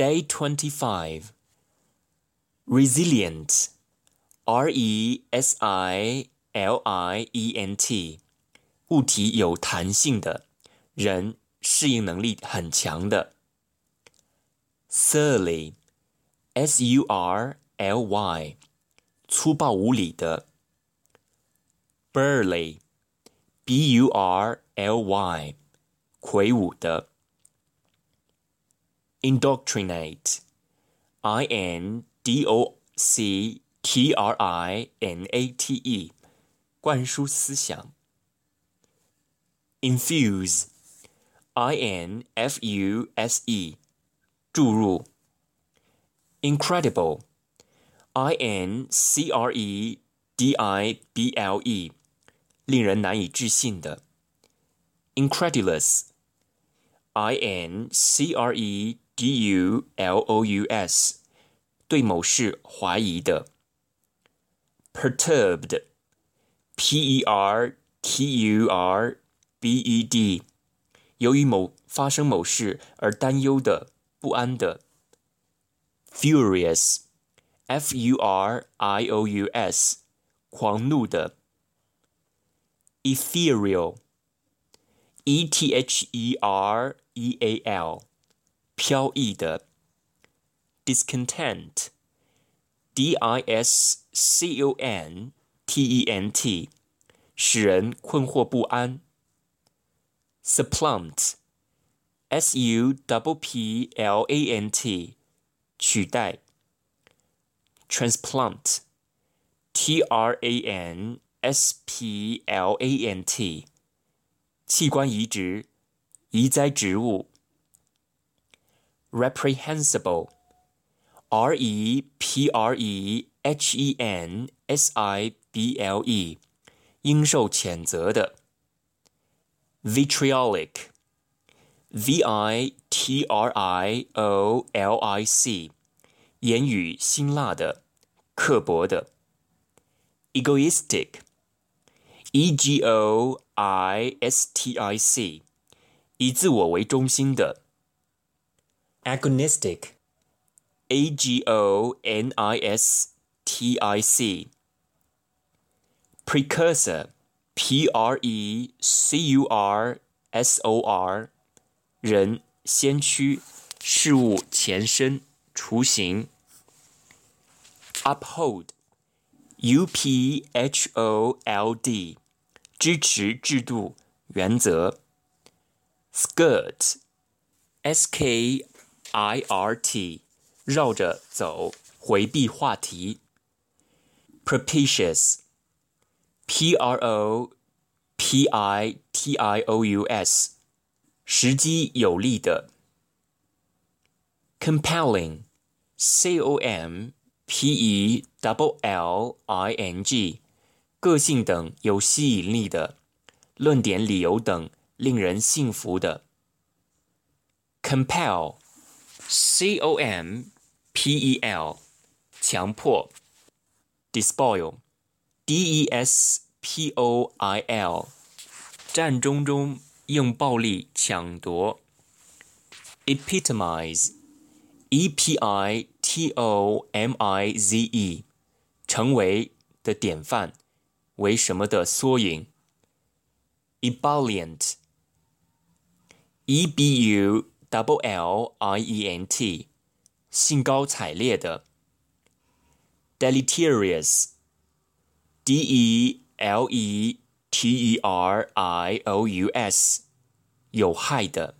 Day 25 Resilient R E S I L I E N T 物体有弹性的，人适应能力很强的。Surly S U R L Y 粗暴无礼的。Burly B U R L Y 魁梧的。 indoctrinate, I N D O C T R I N A T E，灌输思想。infuse, I N F U S E，注入。incredible, I N C R E D I B L E，令人难以置信的。incredulous, I N C R E D U L O U S，对某事怀疑的。Perturbed，P E R T U R B E D，由于某发生某事而担忧的、不安的。Furious，F U R I O U S，狂怒的。Ethereal，E T H E R E A L。 飘逸的，discontent，d i s c o n t e n t，使人困惑不安。supplant，s u w p l a n t，取代。transplant，t r a n s p l a n t，器官移植，移栽植物。 reprehensible, R E P R E H E N S I B L E，应受谴责的。vitriolic, V I T R I O L I C，言语辛辣的、刻薄的。egoistic, E G O I S T I C，以自我为中心的。 agonistic, A G O N I S T I C, precursor, P R E C U R S O R，人、先驱、事物前身、雏形。uphold, U P H O L D，支持制度、原则。skirt, S K I R T，绕着走，回避话题。Propitious，P R O P I T I O U S，时机有利的。Compelling，C O M P E W L I N G，个性等有吸引力的，论点、理由等令人信服的。Compel。 C O M P E L，强迫；despoil，D E S P O I L，战争中用暴力抢夺；epitomize，E P I T O M I Z E，成为的典范，为什么的缩影；ebullient，E B U。 Double L I E N T，兴高采烈的。Deleterious，D E L E T E R I O U S，有害的。